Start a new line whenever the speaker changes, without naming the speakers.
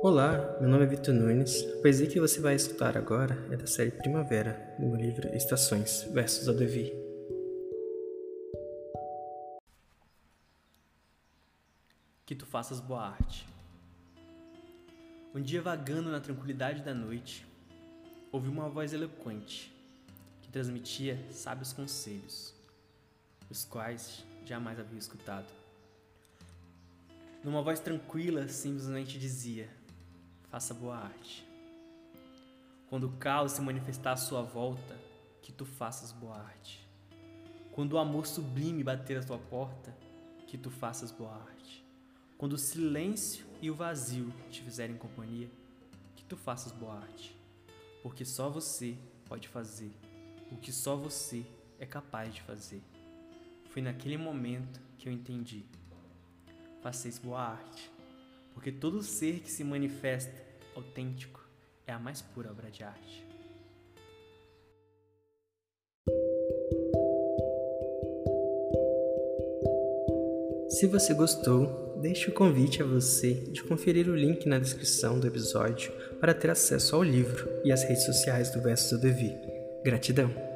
Olá, meu nome é Vitor Nunes. A poesia que você vai escutar agora é da série Primavera, do meu livro Estações, versos Devi.
Que tu faças boa arte. Um dia vagando na tranquilidade da noite, ouvi uma voz eloquente que transmitia sábios conselhos, os quais jamais havia escutado. Numa voz tranquila, simplesmente dizia: Faça boa arte. Quando o caos se manifestar à sua volta, que tu faças boa arte. Quando o amor sublime bater à tua porta, que tu faças boa arte. Quando o silêncio e o vazio te fizerem companhia, que tu faças boa arte. Porque só você pode fazer o que só você é capaz de fazer. Foi naquele momento que eu entendi faceis boa arte, porque todo ser que se manifesta autêntico é a mais pura obra de arte.
Se você gostou, deixe o convite a você de conferir o link na descrição do episódio para ter acesso ao livro e às redes sociais do Versos do Devi. Gratidão!